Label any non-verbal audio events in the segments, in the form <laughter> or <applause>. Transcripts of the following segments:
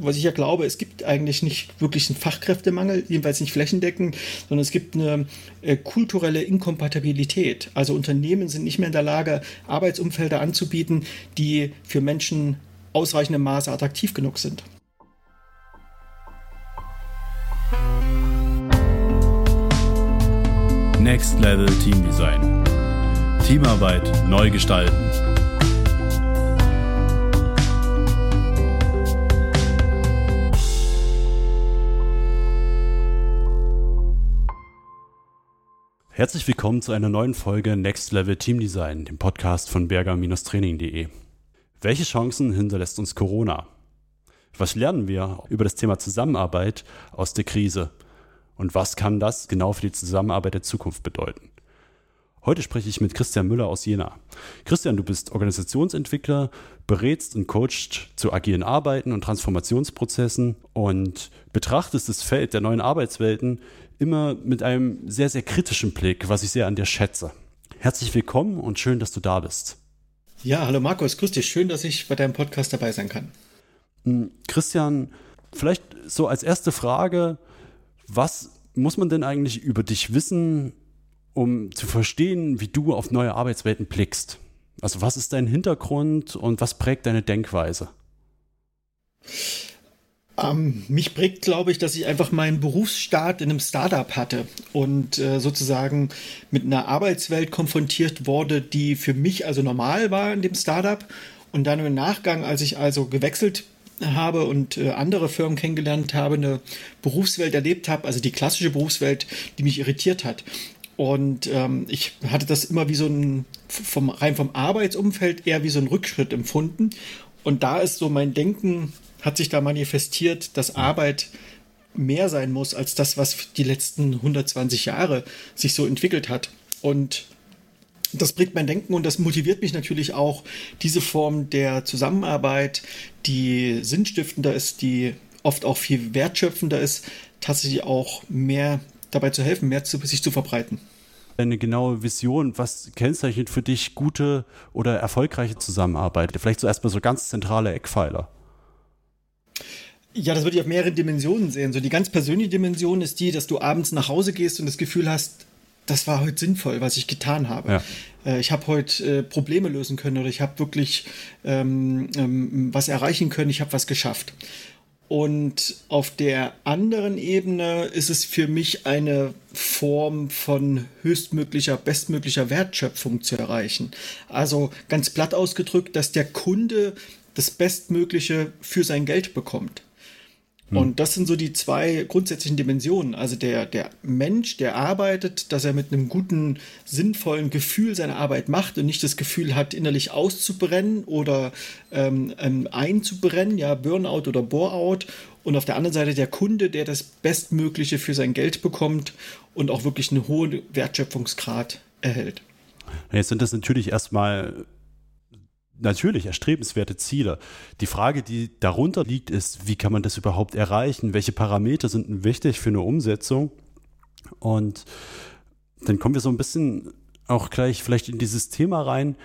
was ich ja glaube, es gibt eigentlich nicht wirklich einen Fachkräftemangel, jedenfalls nicht flächendeckend, sondern es gibt eine äh, kulturelle Inkompatibilität. Also Unternehmen sind nicht mehr in der Lage, Arbeitsumfelder anzubieten, die für Menschen ausreichendem Maße attraktiv genug sind. Next Level Team Design. Teamarbeit neu gestalten. Herzlich willkommen zu einer neuen Folge Next Level Team Design, dem Podcast von berger-training.de. Welche Chancen hinterlässt uns Corona? Was lernen wir über das Thema Zusammenarbeit aus der Krise? Und was kann das genau für die Zusammenarbeit der Zukunft bedeuten? Heute spreche ich mit Christian Müller aus Jena. Christian, du bist Organisationsentwickler, berätst und coachst zu agilen Arbeiten und Transformationsprozessen und betrachtest das Feld der neuen Arbeitswelten immer mit einem sehr, sehr kritischen Blick, was ich sehr an dir schätze. Herzlich willkommen und schön, dass du da bist. Ja, hallo Markus, grüß dich. Schön, dass ich bei deinem Podcast dabei sein kann. Hm, Christian, vielleicht so als erste Frage, was muss man denn eigentlich über dich wissen, um zu verstehen, wie du auf neue Arbeitswelten blickst? Also was ist dein Hintergrund und was prägt deine Denkweise? Ähm, mich prägt, glaube ich, dass ich einfach meinen Berufsstart in einem Startup hatte und äh, sozusagen mit einer Arbeitswelt konfrontiert wurde, die für mich also normal war in dem Startup. Und dann im Nachgang, als ich also gewechselt habe und äh, andere Firmen kennengelernt habe, eine Berufswelt erlebt habe, also die klassische Berufswelt, die mich irritiert hat. Und ähm, ich hatte das immer wie so ein, vom, rein vom Arbeitsumfeld eher wie so ein Rückschritt empfunden. Und da ist so mein Denken hat sich da manifestiert, dass Arbeit mehr sein muss als das, was die letzten 120 Jahre sich so entwickelt hat. Und das prägt mein Denken und das motiviert mich natürlich auch, diese Form der Zusammenarbeit, die sinnstiftender ist, die oft auch viel wertschöpfender ist, tatsächlich auch mehr dabei zu helfen, mehr zu, sich zu verbreiten. Eine genaue Vision, was kennzeichnet für dich gute oder erfolgreiche Zusammenarbeit? Vielleicht so erstmal so ganz zentrale Eckpfeiler. Ja, das würde ich auf mehreren Dimensionen sehen. So die ganz persönliche Dimension ist die, dass du abends nach Hause gehst und das Gefühl hast, das war heute sinnvoll, was ich getan habe. Ja. Äh, ich habe heute äh, Probleme lösen können oder ich habe wirklich ähm, ähm, was erreichen können, ich habe was geschafft. Und auf der anderen Ebene ist es für mich eine Form von höchstmöglicher, bestmöglicher Wertschöpfung zu erreichen. Also ganz platt ausgedrückt, dass der Kunde das Bestmögliche für sein Geld bekommt. Hm. Und das sind so die zwei grundsätzlichen Dimensionen. Also der, der Mensch, der arbeitet, dass er mit einem guten, sinnvollen Gefühl seine Arbeit macht und nicht das Gefühl hat, innerlich auszubrennen oder ähm, ähm, einzubrennen, ja, Burnout oder Boreout. Und auf der anderen Seite der Kunde, der das Bestmögliche für sein Geld bekommt und auch wirklich einen hohen Wertschöpfungsgrad erhält. Jetzt sind das natürlich erstmal natürlich erstrebenswerte Ziele. Die Frage, die darunter liegt, ist, wie kann man das überhaupt erreichen? Welche Parameter sind wichtig für eine Umsetzung? Und dann kommen wir so ein bisschen auch gleich vielleicht in dieses Thema rein.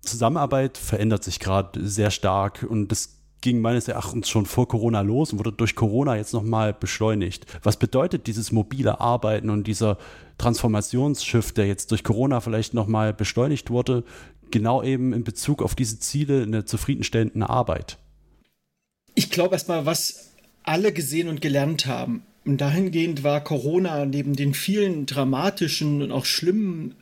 Zusammenarbeit verändert sich gerade sehr stark und das ging meines Erachtens schon vor Corona los und wurde durch Corona jetzt nochmal beschleunigt. Was bedeutet dieses mobile Arbeiten und dieser Transformationsschiff, der jetzt durch Corona vielleicht nochmal beschleunigt wurde, genau eben in Bezug auf diese Ziele eine zufriedenstellende Arbeit? Ich glaube erstmal, was alle gesehen und gelernt haben. Und dahingehend war Corona neben den vielen dramatischen und auch schlimmen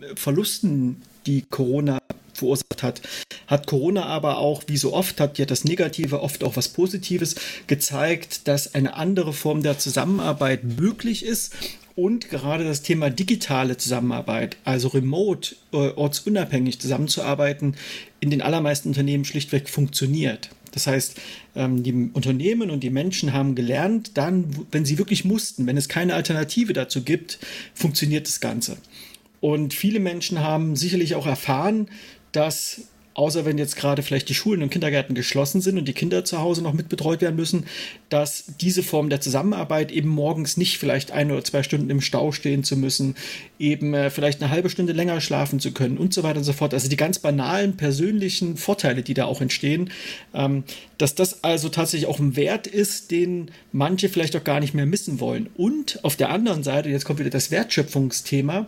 äh, Verlusten, die Corona verursacht hat, hat Corona aber auch, wie so oft, hat ja das Negative oft auch was Positives gezeigt, dass eine andere Form der Zusammenarbeit möglich ist und gerade das Thema digitale Zusammenarbeit, also remote, äh, ortsunabhängig zusammenzuarbeiten, in den allermeisten Unternehmen schlichtweg funktioniert. Das heißt, ähm, die Unternehmen und die Menschen haben gelernt, dann, wenn sie wirklich mussten, wenn es keine Alternative dazu gibt, funktioniert das Ganze. Und viele Menschen haben sicherlich auch erfahren, dass außer wenn jetzt gerade vielleicht die Schulen und Kindergärten geschlossen sind und die Kinder zu Hause noch mitbetreut werden müssen, dass diese Form der Zusammenarbeit eben morgens nicht vielleicht ein oder zwei Stunden im Stau stehen zu müssen, eben äh, vielleicht eine halbe Stunde länger schlafen zu können und so weiter und so fort. Also die ganz banalen persönlichen Vorteile, die da auch entstehen, ähm, dass das also tatsächlich auch ein Wert ist, den manche vielleicht auch gar nicht mehr missen wollen. Und auf der anderen Seite, jetzt kommt wieder das Wertschöpfungsthema,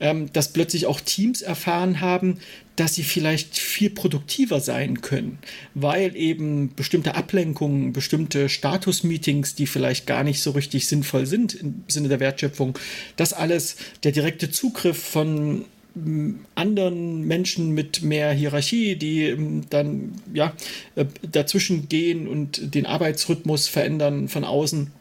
ähm, dass plötzlich auch Teams erfahren haben, dass sie vielleicht viel produktiver sein können, weil eben bestimmte Ablenkungen, bestimmte Status-Meetings, die vielleicht gar nicht so richtig sinnvoll sind im Sinne der Wertschöpfung, das alles, der direkte Zugriff von mm, anderen Menschen mit mehr Hierarchie, die mm, dann ja äh, dazwischen gehen und den Arbeitsrhythmus verändern von außen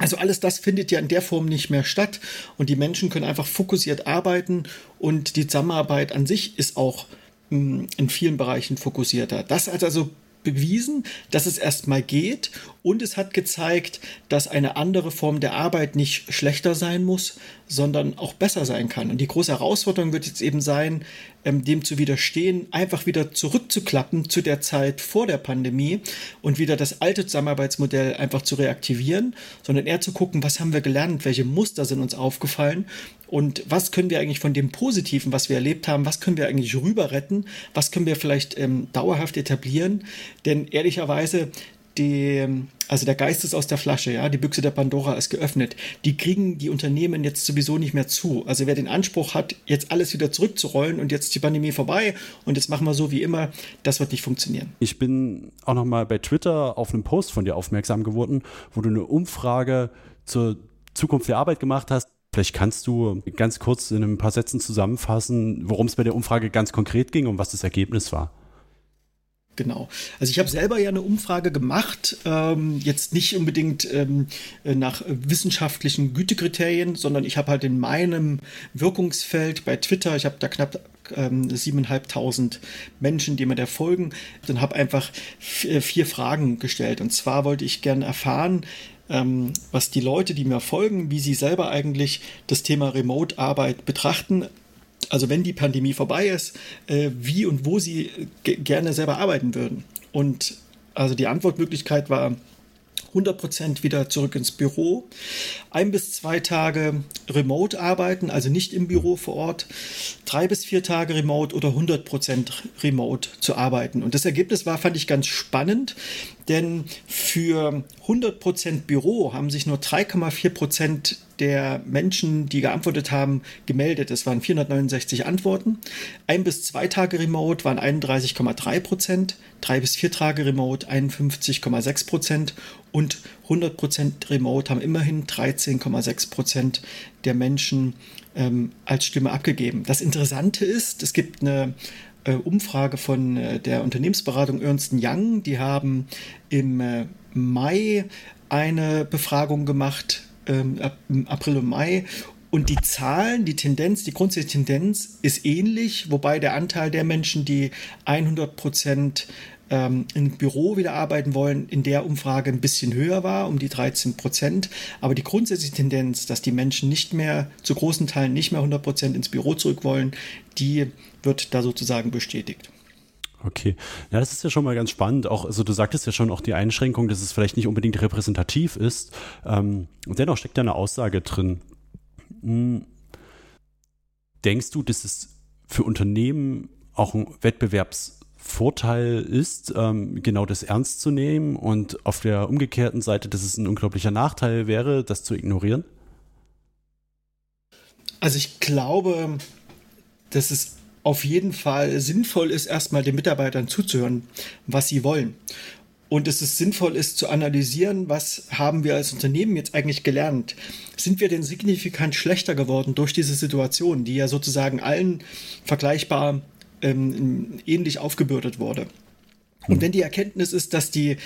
also alles das findet ja in der Form nicht mehr statt und die Menschen können einfach fokussiert arbeiten und die Zusammenarbeit an sich ist auch hm, in vielen Bereichen fokussierter. Das hat also bewiesen, dass es erstmal geht und es hat gezeigt, dass eine andere Form der Arbeit nicht schlechter sein muss, sondern auch besser sein kann. Und die große Herausforderung wird jetzt eben sein, ähm, dem zu widerstehen, einfach wieder zurückzuklappen zu der Zeit vor der Pandemie und wieder das alte Zusammenarbeitsmodell einfach zu reaktivieren, sondern eher zu gucken, was haben wir gelernt, welche Muster sind uns aufgefallen und was können wir eigentlich von dem Positiven, was wir erlebt haben, was können wir eigentlich rüber retten, was können wir vielleicht ähm, dauerhaft etablieren. Denn ehrlicherweise, die, also der Geist ist aus der Flasche, ja, die Büchse der Pandora ist geöffnet. Die kriegen die Unternehmen jetzt sowieso nicht mehr zu. Also wer den Anspruch hat, jetzt alles wieder zurückzurollen und jetzt die Pandemie vorbei und jetzt machen wir so wie immer, das wird nicht funktionieren. Ich bin auch noch mal bei Twitter auf einen Post von dir aufmerksam geworden, wo du eine Umfrage zur Zukunft der Arbeit gemacht hast. Vielleicht kannst du ganz kurz in ein paar Sätzen zusammenfassen, worum es bei der Umfrage ganz konkret ging und was das Ergebnis war. Genau. Also ich habe selber ja eine Umfrage gemacht, ähm, jetzt nicht unbedingt ähm, nach wissenschaftlichen Gütekriterien, sondern ich habe halt in meinem Wirkungsfeld bei Twitter, ich habe da knapp ähm, 7.500 Menschen, die mir da folgen, dann habe einfach vier Fragen gestellt. Und zwar wollte ich gerne erfahren, ähm, was die Leute, die mir folgen, wie sie selber eigentlich das Thema Remote-Arbeit betrachten, also wenn die Pandemie vorbei ist, äh, wie und wo sie gerne selber arbeiten würden. Und also die Antwortmöglichkeit war 100% wieder zurück ins Büro, ein bis zwei Tage remote arbeiten, also nicht im Büro vor Ort, drei bis vier Tage remote oder 100% remote zu arbeiten. Und das Ergebnis war, fand ich ganz spannend, denn für 100% Büro haben sich nur 3,4% der Menschen, die geantwortet haben, gemeldet. Es waren 469 Antworten. Ein bis zwei Tage Remote waren 31,3 Prozent, drei bis vier Tage Remote 51,6 Prozent und 100 Prozent Remote haben immerhin 13,6 Prozent der Menschen ähm, als Stimme abgegeben. Das Interessante ist, es gibt eine äh, Umfrage von äh, der Unternehmensberatung Ernst Young. Die haben im äh, Mai eine Befragung gemacht ähm, April und Mai. Und die Zahlen, die Tendenz, die grundsätzliche Tendenz ist ähnlich, wobei der Anteil der Menschen, die 100 Prozent ähm, im Büro wieder arbeiten wollen, in der Umfrage ein bisschen höher war, um die 13 Prozent. Aber die grundsätzliche Tendenz, dass die Menschen nicht mehr, zu großen Teilen nicht mehr 100 Prozent ins Büro zurück wollen, die wird da sozusagen bestätigt. Okay, ja, das ist ja schon mal ganz spannend. Auch, also du sagtest ja schon auch die Einschränkung, dass es vielleicht nicht unbedingt repräsentativ ist. Ähm, und dennoch steckt da eine Aussage drin. Hm. Denkst du, dass es für Unternehmen auch ein Wettbewerbsvorteil ist, ähm, genau das ernst zu nehmen und auf der umgekehrten Seite, dass es ein unglaublicher Nachteil wäre, das zu ignorieren? Also ich glaube, dass es auf jeden Fall sinnvoll ist, erstmal den Mitarbeitern zuzuhören, was sie wollen. Und es ist sinnvoll ist zu analysieren, was haben wir als Unternehmen jetzt eigentlich gelernt? Sind wir denn signifikant schlechter geworden durch diese Situation, die ja sozusagen allen vergleichbar ähm, ähnlich aufgebürdet wurde? Und hm. wenn die Erkenntnis ist, dass die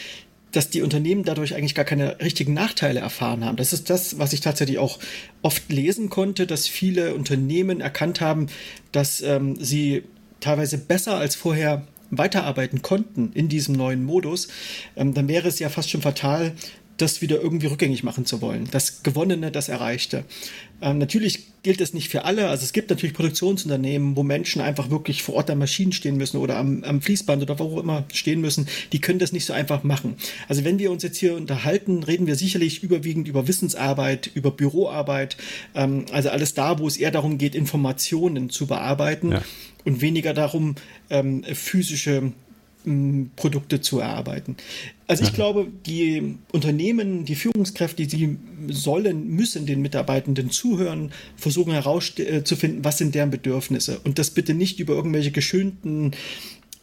dass die Unternehmen dadurch eigentlich gar keine richtigen Nachteile erfahren haben. Das ist das, was ich tatsächlich auch oft lesen konnte, dass viele Unternehmen erkannt haben, dass ähm, sie teilweise besser als vorher weiterarbeiten konnten in diesem neuen Modus, ähm, dann wäre es ja fast schon fatal, das wieder irgendwie rückgängig machen zu wollen. Das Gewonnene, das Erreichte. Ähm, natürlich gilt es nicht für alle. Also es gibt natürlich Produktionsunternehmen, wo Menschen einfach wirklich vor Ort an Maschinen stehen müssen oder am, am Fließband oder wo auch immer stehen müssen. Die können das nicht so einfach machen. Also wenn wir uns jetzt hier unterhalten, reden wir sicherlich überwiegend über Wissensarbeit, über Büroarbeit. Ähm, also alles da, wo es eher darum geht, Informationen zu bearbeiten. Ja. Und weniger darum, ähm, physische Produkte zu erarbeiten. Also ich glaube, die Unternehmen, die Führungskräfte, die sollen, müssen den Mitarbeitenden zuhören, versuchen herauszufinden, was sind deren Bedürfnisse. Und das bitte nicht über irgendwelche geschönten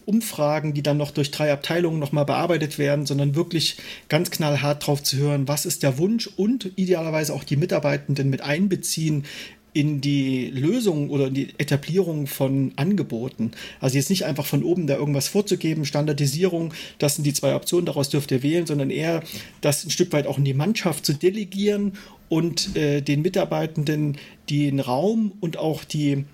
Umfragen, die dann noch durch drei Abteilungen nochmal bearbeitet werden, sondern wirklich ganz knallhart drauf zu hören, was ist der Wunsch und idealerweise auch die Mitarbeitenden mit einbeziehen in die Lösung oder in die Etablierung von Angeboten. Also jetzt nicht einfach von oben da irgendwas vorzugeben, Standardisierung, das sind die zwei Optionen, daraus dürft ihr wählen, sondern eher das ein Stück weit auch in die Mannschaft zu delegieren und äh, den Mitarbeitenden den Raum und auch die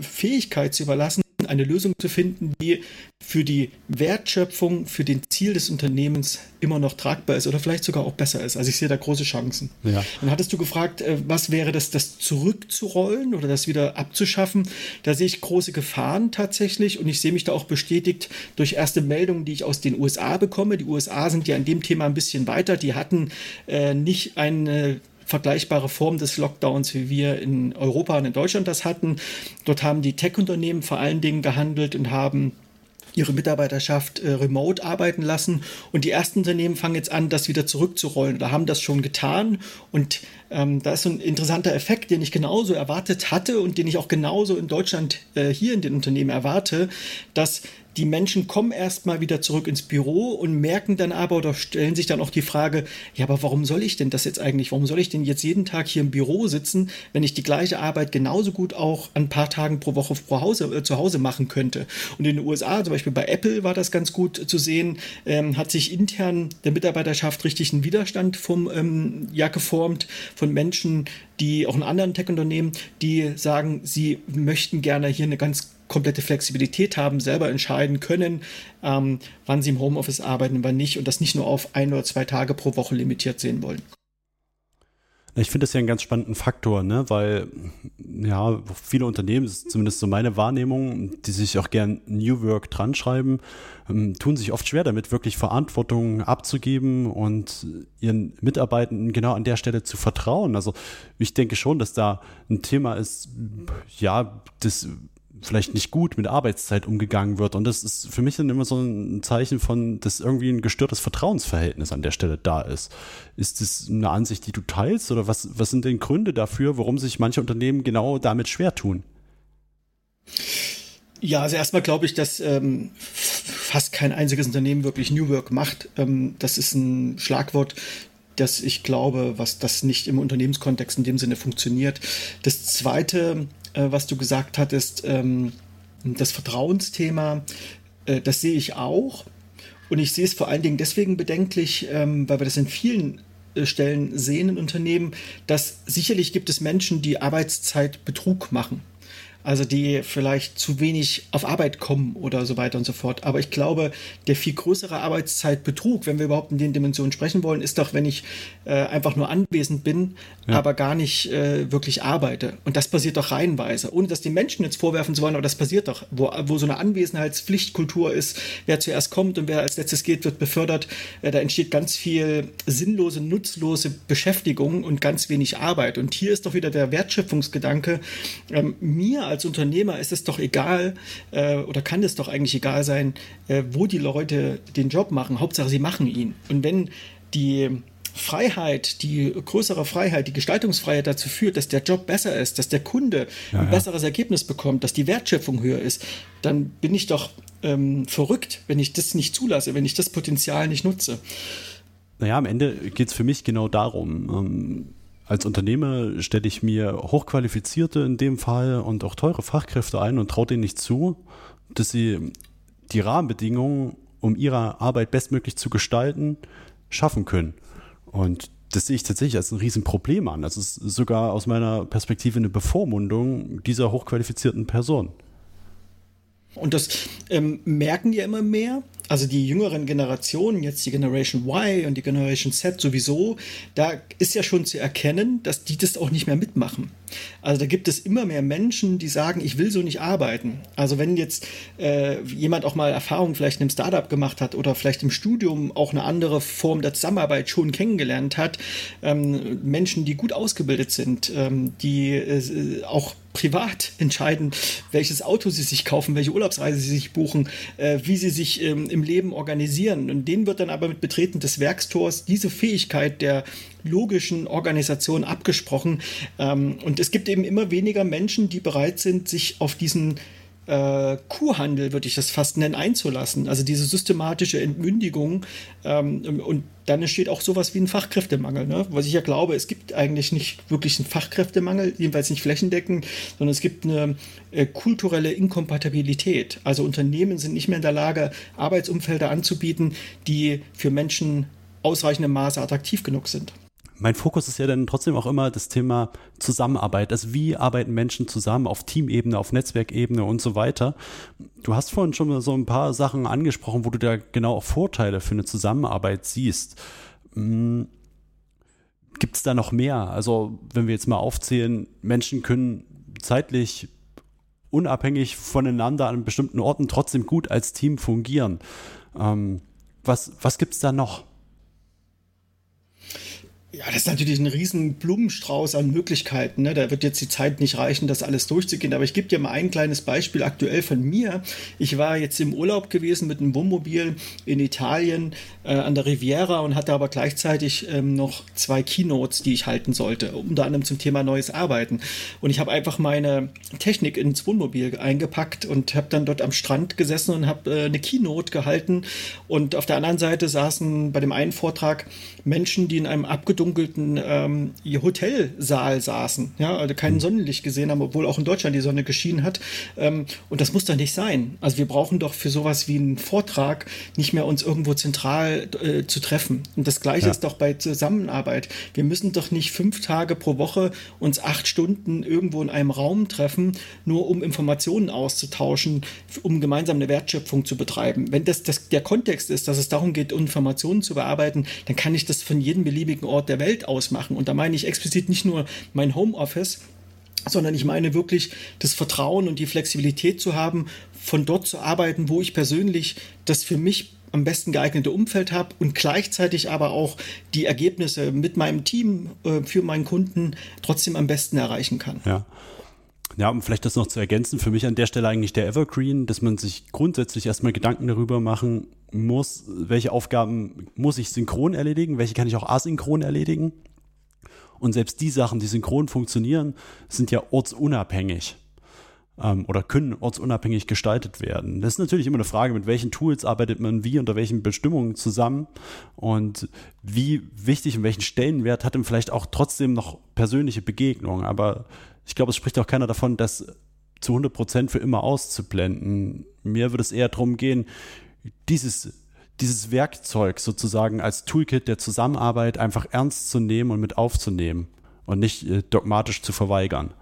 Fähigkeit zu überlassen, eine Lösung zu finden, die für die Wertschöpfung, für den Ziel des Unternehmens immer noch tragbar ist oder vielleicht sogar auch besser ist. Also ich sehe da große Chancen. Ja. Dann hattest du gefragt, äh, was wäre das, das zurückzurollen oder das wieder abzuschaffen? Da sehe ich große Gefahren tatsächlich und ich sehe mich da auch bestätigt durch erste Meldungen, die ich aus den USA bekomme. Die USA sind ja in dem Thema ein bisschen weiter. Die hatten äh, nicht eine vergleichbare Form des Lockdowns, wie wir in Europa und in Deutschland das hatten. Dort haben die Tech-Unternehmen vor allen Dingen gehandelt und haben ihre Mitarbeiterschaft äh, remote arbeiten lassen. Und die ersten Unternehmen fangen jetzt an, das wieder zurückzurollen oder haben das schon getan. Und ähm, da ist so ein interessanter Effekt, den ich genauso erwartet hatte und den ich auch genauso in Deutschland äh, hier in den Unternehmen erwarte, dass die Menschen kommen erstmal wieder zurück ins Büro und merken dann aber oder stellen sich dann auch die Frage, ja, aber warum soll ich denn das jetzt eigentlich? Warum soll ich denn jetzt jeden Tag hier im Büro sitzen, wenn ich die gleiche Arbeit genauso gut auch ein paar Tagen pro Woche pro Hause, äh, zu Hause machen könnte? Und in den USA, zum Beispiel bei Apple, war das ganz gut zu sehen, ähm, hat sich intern der Mitarbeiterschaft richtig ein Widerstand vom, ähm, ja, geformt von Menschen, die auch in anderen Tech-Unternehmen, die sagen, sie möchten gerne hier eine ganz komplette Flexibilität haben, selber entscheiden können, ähm, wann sie im Homeoffice arbeiten, wann nicht und das nicht nur auf ein oder zwei Tage pro Woche limitiert sehen wollen. Ich finde das ja einen ganz spannenden Faktor, ne? weil ja, viele Unternehmen, zumindest so meine Wahrnehmung, die sich auch gern New Work dran schreiben, ähm, tun sich oft schwer damit, wirklich Verantwortung abzugeben und ihren Mitarbeitenden genau an der Stelle zu vertrauen. Also ich denke schon, dass da ein Thema ist, ja, das vielleicht nicht gut mit Arbeitszeit umgegangen wird. Und das ist für mich dann immer so ein Zeichen von, dass irgendwie ein gestörtes Vertrauensverhältnis an der Stelle da ist. Ist das eine Ansicht, die du teilst? Oder was, was sind denn Gründe dafür, warum sich manche Unternehmen genau damit schwer tun? Ja, also erstmal glaube ich, dass ähm, fast kein einziges Unternehmen wirklich New Work macht. Ähm, das ist ein Schlagwort, das ich glaube, was das nicht im Unternehmenskontext in dem Sinne funktioniert. Das zweite, was du gesagt hattest, ähm, das Vertrauensthema, äh, das sehe ich auch. Und ich sehe es vor allen Dingen deswegen bedenklich, ähm, weil wir das in vielen äh, Stellen sehen in Unternehmen, dass sicherlich gibt es Menschen, die Arbeitszeitbetrug machen also die vielleicht zu wenig auf Arbeit kommen oder so weiter und so fort. Aber ich glaube, der viel größere Arbeitszeitbetrug, wenn wir überhaupt in den Dimensionen sprechen wollen, ist doch, wenn ich äh, einfach nur anwesend bin, ja. aber gar nicht äh, wirklich arbeite. Und das passiert doch reihenweise, ohne dass die Menschen jetzt vorwerfen zu wollen, aber das passiert doch, wo, wo so eine Anwesenheitspflichtkultur ist, wer zuerst kommt und wer als letztes geht, wird befördert. Äh, da entsteht ganz viel sinnlose, nutzlose Beschäftigung und ganz wenig Arbeit. Und hier ist doch wieder der Wertschöpfungsgedanke, ähm, mir als Unternehmer ist es doch egal äh, oder kann es doch eigentlich egal sein, äh, wo die Leute den Job machen. Hauptsache, sie machen ihn. Und wenn die Freiheit, die größere Freiheit, die Gestaltungsfreiheit dazu führt, dass der Job besser ist, dass der Kunde ja, ein ja. besseres Ergebnis bekommt, dass die Wertschöpfung höher ist, dann bin ich doch ähm, verrückt, wenn ich das nicht zulasse, wenn ich das Potenzial nicht nutze. Naja, am Ende geht es für mich genau darum. Ähm, als Unternehmer stelle ich mir hochqualifizierte in dem Fall und auch teure Fachkräfte ein und traue denen nicht zu, dass sie die Rahmenbedingungen, um ihre Arbeit bestmöglich zu gestalten, schaffen können. Und das sehe ich tatsächlich als ein Riesenproblem an. Das ist sogar aus meiner Perspektive eine Bevormundung dieser hochqualifizierten Person. Und das ähm, merken die immer mehr. Also die jüngeren Generationen, jetzt die Generation Y und die Generation Z sowieso, da ist ja schon zu erkennen, dass die das auch nicht mehr mitmachen. Also da gibt es immer mehr Menschen, die sagen, ich will so nicht arbeiten. Also wenn jetzt äh, jemand auch mal Erfahrung vielleicht in einem Startup gemacht hat oder vielleicht im Studium auch eine andere Form der Zusammenarbeit schon kennengelernt hat, ähm, Menschen, die gut ausgebildet sind, ähm, die äh, auch privat entscheiden, welches Auto sie sich kaufen, welche Urlaubsreise sie sich buchen, äh, wie sie sich ähm, im Leben organisieren. Und denen wird dann aber mit Betreten des Werkstors diese Fähigkeit der logischen Organisation abgesprochen. Ähm, und es gibt eben immer weniger Menschen, die bereit sind, sich auf diesen äh, Kuhhandel, würde ich das fast nennen, einzulassen. Also diese systematische Entmündigung. Ähm, und dann entsteht auch sowas wie ein Fachkräftemangel. Ne? Was ich ja glaube, es gibt eigentlich nicht wirklich einen Fachkräftemangel, jedenfalls nicht flächendeckend, sondern es gibt eine äh, kulturelle Inkompatibilität. Also Unternehmen sind nicht mehr in der Lage, Arbeitsumfelder anzubieten, die für Menschen ausreichendem Maße attraktiv genug sind mein Fokus ist ja dann trotzdem auch immer das Thema Zusammenarbeit. Also wie arbeiten Menschen zusammen auf Teamebene, auf Netzwerkebene und so weiter. Du hast vorhin schon mal so ein paar Sachen angesprochen, wo du da genau auch Vorteile für eine Zusammenarbeit siehst. Hm, Gibt es da noch mehr? Also wenn wir jetzt mal aufzählen, Menschen können zeitlich unabhängig voneinander an bestimmten Orten trotzdem gut als Team fungieren. Ähm, was was gibt es da noch? Ja, das ist natürlich ein riesen Blumenstrauß an Möglichkeiten. Ne? Da wird jetzt die Zeit nicht reichen, das alles durchzugehen. Aber ich gebe dir mal ein kleines Beispiel aktuell von mir. Ich war jetzt im Urlaub gewesen mit einem Wohnmobil in Italien äh, an der Riviera und hatte aber gleichzeitig ähm, noch zwei Keynotes, die ich halten sollte, unter anderem zum Thema neues Arbeiten. Und ich habe einfach meine Technik ins Wohnmobil eingepackt und habe dann dort am Strand gesessen und habe äh, eine Keynote gehalten. Und auf der anderen Seite saßen bei dem einen Vortrag Menschen, die in einem abgedunkelten ähm, Hotelsaal saßen, ja, also kein hm. Sonnenlicht gesehen haben, obwohl auch in Deutschland die Sonne geschienen hat. Ähm, und das muss doch nicht sein. Also wir brauchen doch für sowas wie einen Vortrag nicht mehr uns irgendwo zentral äh, zu treffen. Und das Gleiche ja. ist doch bei Zusammenarbeit. Wir müssen doch nicht fünf Tage pro Woche uns acht Stunden irgendwo in einem Raum treffen, nur um Informationen auszutauschen, um gemeinsam eine Wertschöpfung zu betreiben. Wenn das, das der Kontext ist, dass es darum geht, Informationen zu bearbeiten, dann kann ich das von jedem beliebigen Ort der Welt aus machen. Und da meine ich explizit nicht nur mein Homeoffice, sondern ich meine wirklich das Vertrauen und die Flexibilität zu haben, von dort zu arbeiten, wo ich persönlich das für mich am besten geeignete Umfeld habe und gleichzeitig aber auch die Ergebnisse mit meinem Team äh, für meinen Kunden trotzdem am besten erreichen kann. Ja. Ja, um vielleicht das noch zu ergänzen, für mich an der Stelle eigentlich der Evergreen, dass man sich grundsätzlich erstmal Gedanken darüber machen muss, welche Aufgaben muss ich synchron erledigen, welche kann ich auch asynchron erledigen. Und selbst die Sachen, die synchron funktionieren, sind ja ortsunabhängig ähm, oder können ortsunabhängig gestaltet werden. Das ist natürlich immer eine Frage, mit welchen Tools arbeitet man wie unter welchen Bestimmungen zusammen und wie wichtig und welchen Stellenwert hat dann vielleicht auch trotzdem noch persönliche Begegnungen. Aber ich glaube, es spricht auch keiner davon, das zu 100 Prozent für immer auszublenden. Mir würde es eher darum gehen, dieses, dieses Werkzeug sozusagen als Toolkit der Zusammenarbeit einfach ernst zu nehmen und mit aufzunehmen und nicht äh, dogmatisch zu verweigern.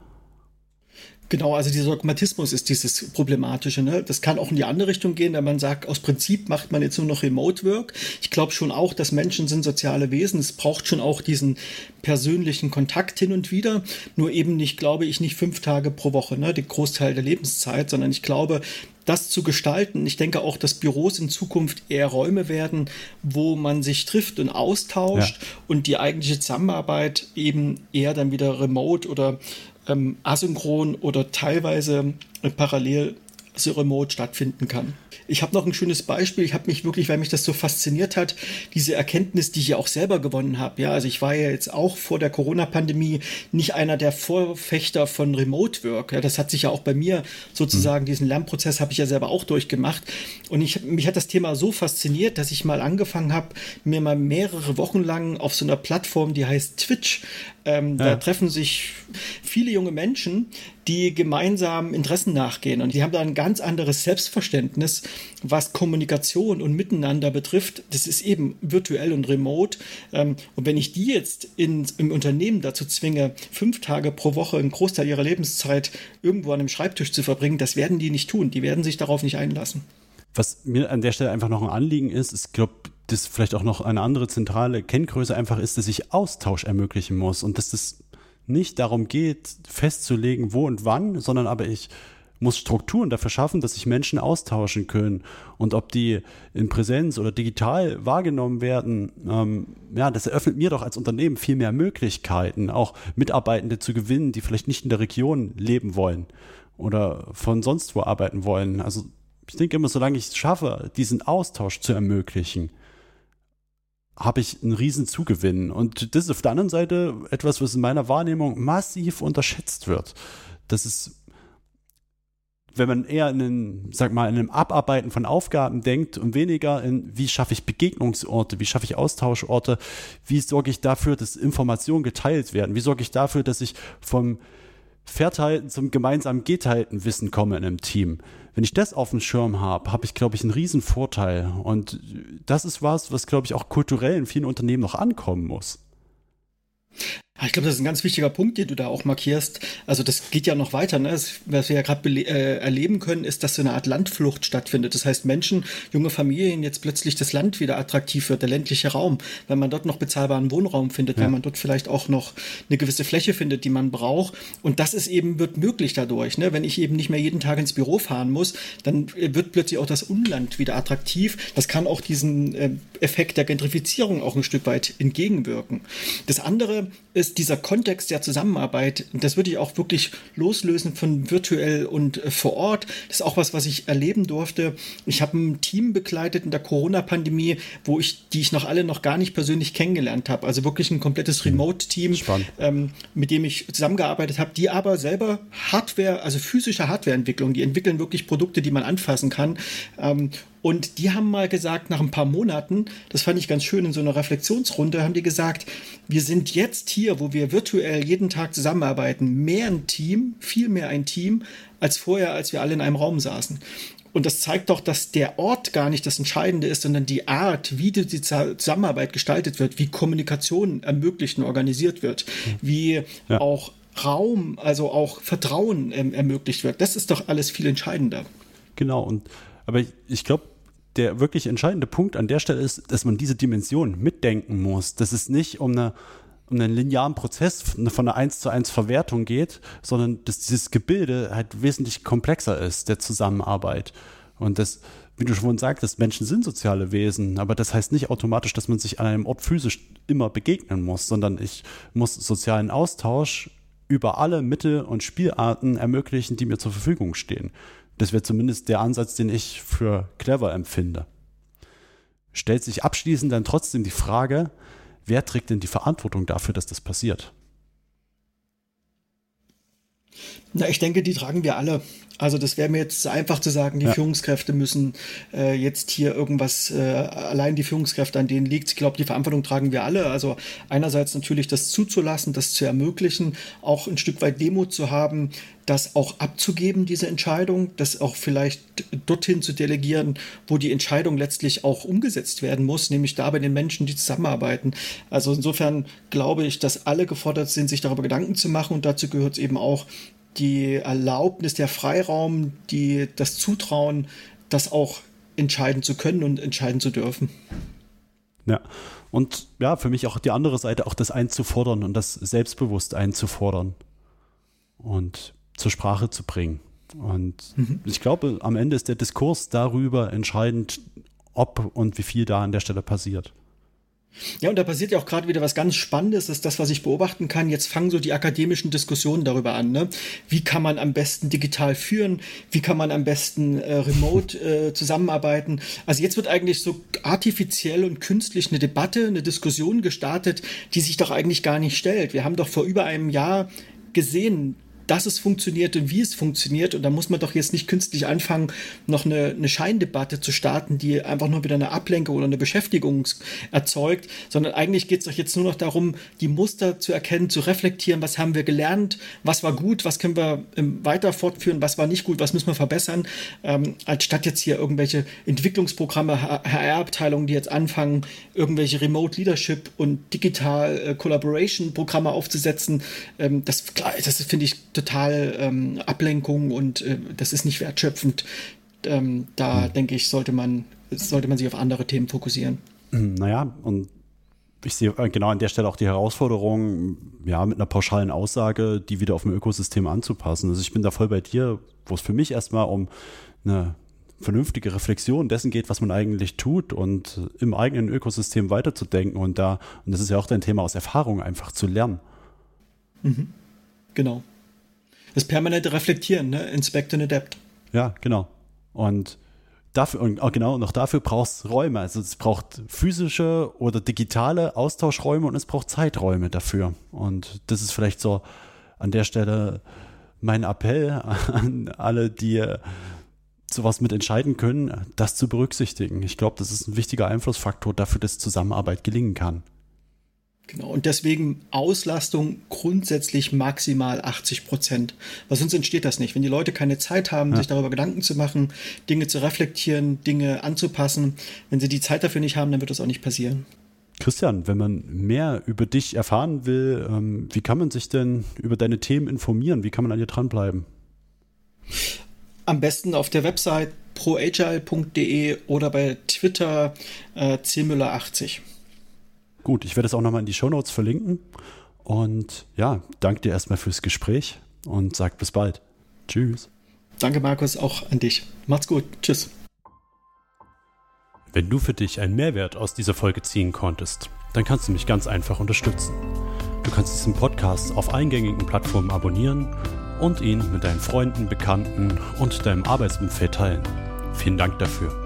Genau, also dieser Dogmatismus ist dieses Problematische. Ne? Das kann auch in die andere Richtung gehen, wenn man sagt, aus Prinzip macht man jetzt nur noch Remote Work. Ich glaube schon auch, dass Menschen sind soziale Wesen. Es braucht schon auch diesen persönlichen Kontakt hin und wieder. Nur eben nicht, glaube ich, nicht fünf Tage pro Woche, ne? den Großteil der Lebenszeit, sondern ich glaube, das zu gestalten. Ich denke auch, dass Büros in Zukunft eher Räume werden, wo man sich trifft und austauscht ja. und die eigentliche Zusammenarbeit eben eher dann wieder remote oder ähm, asynchron oder teilweise äh, parallel so remote stattfinden kann. Ich habe noch ein schönes Beispiel. Ich habe mich wirklich, weil mich das so fasziniert hat, diese Erkenntnis, die ich ja auch selber gewonnen habe. Ja, also ich war ja jetzt auch vor der Corona-Pandemie nicht einer der Vorfechter von Remote Work. Ja, das hat sich ja auch bei mir sozusagen, mhm. diesen Lernprozess habe ich ja selber auch durchgemacht. Und ich, mich hat das Thema so fasziniert, dass ich mal angefangen habe, mir mal mehrere Wochen lang auf so einer Plattform, die heißt Twitch, ähm, ja. Da treffen sich viele junge Menschen, die gemeinsam Interessen nachgehen. Und die haben da ein ganz anderes Selbstverständnis, was Kommunikation und Miteinander betrifft. Das ist eben virtuell und remote. Ähm, und wenn ich die jetzt in, im Unternehmen dazu zwinge, fünf Tage pro Woche einen Großteil ihrer Lebenszeit irgendwo an einem Schreibtisch zu verbringen, das werden die nicht tun. Die werden sich darauf nicht einlassen. was mir an der Stelle einfach noch ein Anliegen ist, ich glaube, das vielleicht auch noch eine andere zentrale Kenngröße einfach ist, dass ich Austausch ermöglichen muss und dass das nicht darum geht, festzulegen, wo und wann, sondern aber ich muss Strukturen dafür schaffen, dass sich Menschen austauschen können. Und ob die in Präsenz oder digital wahrgenommen werden, ähm, ja, das eröffnet mir doch als Unternehmen viel mehr Möglichkeiten, auch Mitarbeitende zu gewinnen, die vielleicht nicht in der Region leben wollen oder von sonst wo arbeiten wollen. Also ich denke immer, solange ich es schaffe, diesen Austausch zu ermöglichen, habe ich einen riesen Zugewinn. Und das ist auf der anderen Seite etwas, was in meiner Wahrnehmung massiv unterschätzt wird. Das ist wenn man eher in einen, sag mal, in einem Abarbeiten von Aufgaben denkt und weniger in, wie schaffe ich Begegnungsorte, wie schaffe ich Austauschorte, wie sorge ich dafür, dass Informationen geteilt werden, wie sorge ich dafür, dass ich vom Verteilten zum gemeinsamen geteilten Wissen komme in einem Team. Wenn ich das auf dem Schirm habe, habe ich, glaube ich, einen riesen Vorteil. Und das ist was, was, glaube ich, auch kulturell in vielen Unternehmen noch ankommen muss. Ich glaube, das ist ein ganz wichtiger Punkt, den du da auch markierst. Also das geht ja noch weiter. Ne? was wir ja gerade äh, erleben können, ist, dass so eine Art Landflucht stattfindet. Das heißt, Menschen, junge Familien, jetzt plötzlich das Land wieder attraktiv wird, der ländliche Raum, wenn man dort noch bezahlbaren Wohnraum findet, ja. wenn man dort vielleicht auch noch eine gewisse Fläche findet, die man braucht. Und das ist eben, wird möglich dadurch. Ne? Wenn ich eben nicht mehr jeden Tag ins Büro fahren muss, dann wird plötzlich auch das Umland wieder attraktiv. Das kann auch diesen äh, Effekt der Gentrifizierung auch ein Stück weit entgegenwirken. Das andere ist dieser Kontext der Zusammenarbeit. Das würde ich auch wirklich loslösen von virtuell und äh, vor Ort. Das ist auch was, was ich erleben durfte. Ich habe ein Team begleitet in der Corona-Pandemie, wo ich, die ich noch alle noch gar nicht persönlich kennengelernt habe. Also wirklich ein komplettes hm. Remote-Team, ähm, mit dem ich zusammengearbeitet habe, die aber selber Hardware, also physische Hardwareentwicklung, die entwickeln wirklich Produkte, die man anfassen kann. Ähm, und die haben mal gesagt, nach ein paar Monaten, das fand ich ganz schön in so einer Reflexionsrunde, haben die gesagt, wir sind jetzt hier, wo wir virtuell jeden Tag zusammenarbeiten, mehr ein Team, viel mehr ein Team, als vorher, als wir alle in einem Raum saßen. Und das zeigt doch, dass der Ort gar nicht das Entscheidende ist, sondern die Art, wie die Zusammenarbeit gestaltet wird, wie Kommunikation ermöglicht und organisiert wird, wie ja. auch Raum, also auch Vertrauen ähm, ermöglicht wird. Das ist doch alles viel entscheidender. Genau, und aber ich, ich glaube, der wirklich entscheidende Punkt an der Stelle ist, dass man diese Dimension mitdenken muss. Dass es nicht um, eine, um einen linearen Prozess von einer 1 zu 1 Verwertung geht, sondern dass dieses Gebilde halt wesentlich komplexer ist, der Zusammenarbeit. Und das, wie du schon sagtest, Menschen sind soziale Wesen, aber das heißt nicht automatisch, dass man sich an einem Ort physisch immer begegnen muss, sondern ich muss sozialen Austausch über alle Mittel und Spielarten ermöglichen, die mir zur Verfügung stehen. Das wäre zumindest der Ansatz, den ich für clever empfinde. Stellt sich abschließend dann trotzdem die Frage, wer trägt denn die Verantwortung dafür, dass das passiert? Na, ich denke, die tragen wir alle. Also das wäre mir jetzt einfach zu sagen, die ja. Führungskräfte müssen äh, jetzt hier irgendwas, äh, allein die Führungskräfte, an denen liegt. Ich glaube, die Verantwortung tragen wir alle. Also einerseits natürlich das zuzulassen, das zu ermöglichen, auch ein Stück weit Demut zu haben, das auch abzugeben, diese Entscheidung, das auch vielleicht dorthin zu delegieren, wo die Entscheidung letztlich auch umgesetzt werden muss, nämlich da bei den Menschen, die zusammenarbeiten. Also insofern glaube ich, dass alle gefordert sind, sich darüber Gedanken zu machen und dazu gehört es eben auch, die Erlaubnis, der Freiraum, die, das Zutrauen, das auch entscheiden zu können und entscheiden zu dürfen. Ja, und ja, für mich auch die andere Seite, auch das einzufordern und das selbstbewusst einzufordern und zur Sprache zu bringen. Und mhm. ich glaube, am Ende ist der Diskurs darüber entscheidend, ob und wie viel da an der Stelle passiert. Ja, und da passiert ja auch gerade wieder was ganz Spannendes, das ist das, was ich beobachten kann. Jetzt fangen so die akademischen Diskussionen darüber an. Ne? Wie kann man am besten digital führen? Wie kann man am besten äh, remote äh, zusammenarbeiten? Also jetzt wird eigentlich so artifiziell und künstlich eine Debatte, eine Diskussion gestartet, die sich doch eigentlich gar nicht stellt. Wir haben doch vor über einem Jahr gesehen, dass es funktioniert und wie es funktioniert. Und da muss man doch jetzt nicht künstlich anfangen, noch eine, eine Scheindebatte zu starten, die einfach nur wieder eine Ablenkung oder eine Beschäftigung erzeugt, sondern eigentlich geht es doch jetzt nur noch darum, die Muster zu erkennen, zu reflektieren, was haben wir gelernt, was war gut, was können wir ähm, weiter fortführen, was war nicht gut, was müssen wir verbessern, ähm, anstatt jetzt hier irgendwelche Entwicklungsprogramme, HR-Abteilungen, die jetzt anfangen, irgendwelche Remote Leadership und Digital äh, Collaboration Programme aufzusetzen. Ähm, das, das finde ich total ähm, Ablenkung und äh, das ist nicht wertschöpfend. ähm, da hm. denke ich, sollte man, sollte man sich auf andere Themen fokussieren. Naja, und ich sehe äh, genau an der Stelle auch die Herausforderung, ja, mit einer pauschalen Aussage, die wieder auf ein Ökosystem anzupassen. Also ich bin da voll bei dir, wo es für mich erstmal um eine vernünftige Reflexion dessen geht, was man eigentlich tut und im eigenen Ökosystem weiterzudenken und da, und das ist ja auch dein Thema aus Erfahrung, einfach zu lernen. Mhm. Genau. Das permanente Reflektieren, ne? Inspect and Adapt. Ja, genau. Und dafür, und genau, noch dafür brauchst du Räume. Also es braucht physische oder digitale Austauschräume und es braucht Zeiträume dafür. Und das ist vielleicht so an der Stelle mein Appell <laughs> an alle, die sowas mit entscheiden können, das zu berücksichtigen. Ich glaube, das ist ein wichtiger Einflussfaktor dafür, dass Zusammenarbeit gelingen kann. Genau, und deswegen Auslastung grundsätzlich maximal 80 Prozent. Weil sonst entsteht das nicht. Wenn die Leute keine Zeit haben, ja. sich darüber Gedanken zu machen, Dinge zu reflektieren, Dinge anzupassen, wenn sie die Zeit dafür nicht haben, dann wird das auch nicht passieren. Christian, wenn man mehr über dich erfahren will, ähm, wie kann man sich denn über deine Themen informieren? Wie kann man an dir dranbleiben? Am besten auf der Website proagile.de oder bei Twitter äh, cmüller80. Gut, ich werde es auch nochmal in die Shownotes verlinken. Und ja, danke dir erstmal fürs Gespräch und sag bis bald. Tschüss. Danke, Markus, auch an dich. Macht's gut. Tschüss. Wenn du für dich einen Mehrwert aus dieser Folge ziehen konntest, dann kannst du mich ganz einfach unterstützen. Du kannst diesen Podcast auf eingängigen Plattformen abonnieren und ihn mit deinen Freunden, Bekannten und deinem Arbeitsumfeld teilen. Vielen Dank dafür.